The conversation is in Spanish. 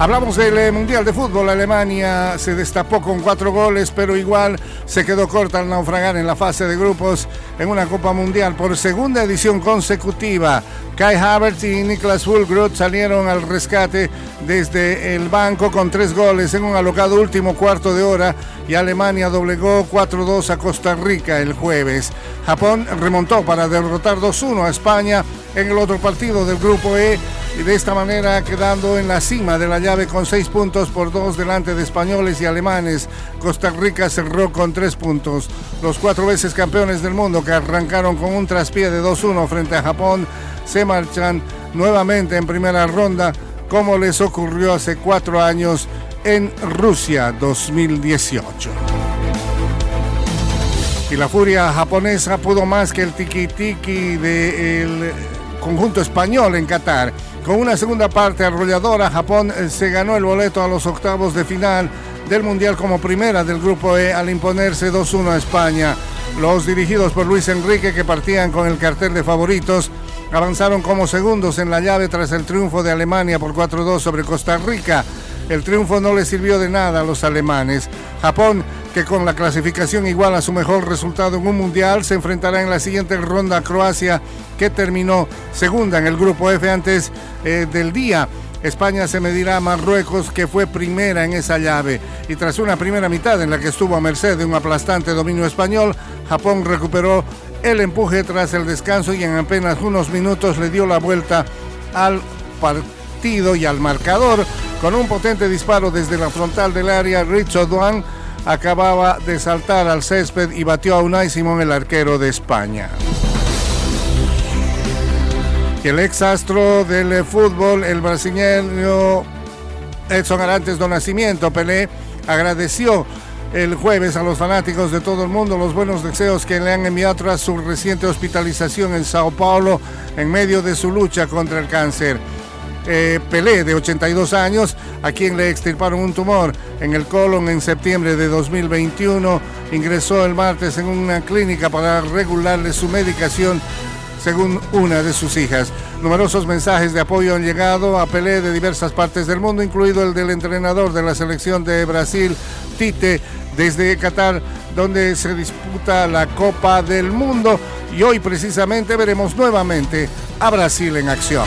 Hablamos del eh, Mundial de Fútbol. Alemania se destapó con cuatro goles, pero igual se quedó corta al naufragar en la fase de grupos en una Copa Mundial por segunda edición consecutiva. Kai Havertz y Niklas Fulgroth salieron al rescate desde el banco con tres goles en un alocado último cuarto de hora y Alemania doblegó 4-2 a Costa Rica el jueves. Japón remontó para derrotar 2-1 a España en el otro partido del grupo E y de esta manera quedando en la cima de la llave con seis puntos por dos delante de españoles y alemanes. Costa Rica cerró con tres puntos. Los cuatro veces campeones del mundo que arrancaron con un traspié de 2-1 frente a Japón se marchan nuevamente en primera ronda como les ocurrió hace cuatro años en Rusia 2018. Y la furia japonesa pudo más que el tiki-tiki del conjunto español en Qatar. Con una segunda parte arrolladora, Japón eh, se ganó el boleto a los octavos de final del Mundial como primera del Grupo E al imponerse 2-1 a España. Los dirigidos por Luis Enrique, que partían con el cartel de favoritos, avanzaron como segundos en la llave tras el triunfo de Alemania por 4-2 sobre Costa Rica. El triunfo no le sirvió de nada a los alemanes. Japón, que con la clasificación igual a su mejor resultado en un mundial, se enfrentará en la siguiente ronda a Croacia, que terminó segunda en el grupo F antes eh, del día. España se medirá a Marruecos, que fue primera en esa llave. Y tras una primera mitad en la que estuvo a merced de un aplastante dominio español, Japón recuperó el empuje tras el descanso y en apenas unos minutos le dio la vuelta al partido y al marcador con un potente disparo desde la frontal del área, Richard Duan acababa de saltar al césped y batió a Unai Simón, el arquero de España. El ex astro del fútbol, el brasileño Edson Arantes do Nascimento, Pelé, agradeció el jueves a los fanáticos de todo el mundo los buenos deseos que le han enviado tras su reciente hospitalización en Sao Paulo en medio de su lucha contra el cáncer. Eh, Pelé, de 82 años, a quien le extirparon un tumor en el colon en septiembre de 2021. Ingresó el martes en una clínica para regularle su medicación según una de sus hijas. Numerosos mensajes de apoyo han llegado a Pelé de diversas partes del mundo, incluido el del entrenador de la selección de Brasil, Tite, desde Qatar, donde se disputa la Copa del Mundo. Y hoy precisamente veremos nuevamente a Brasil en acción.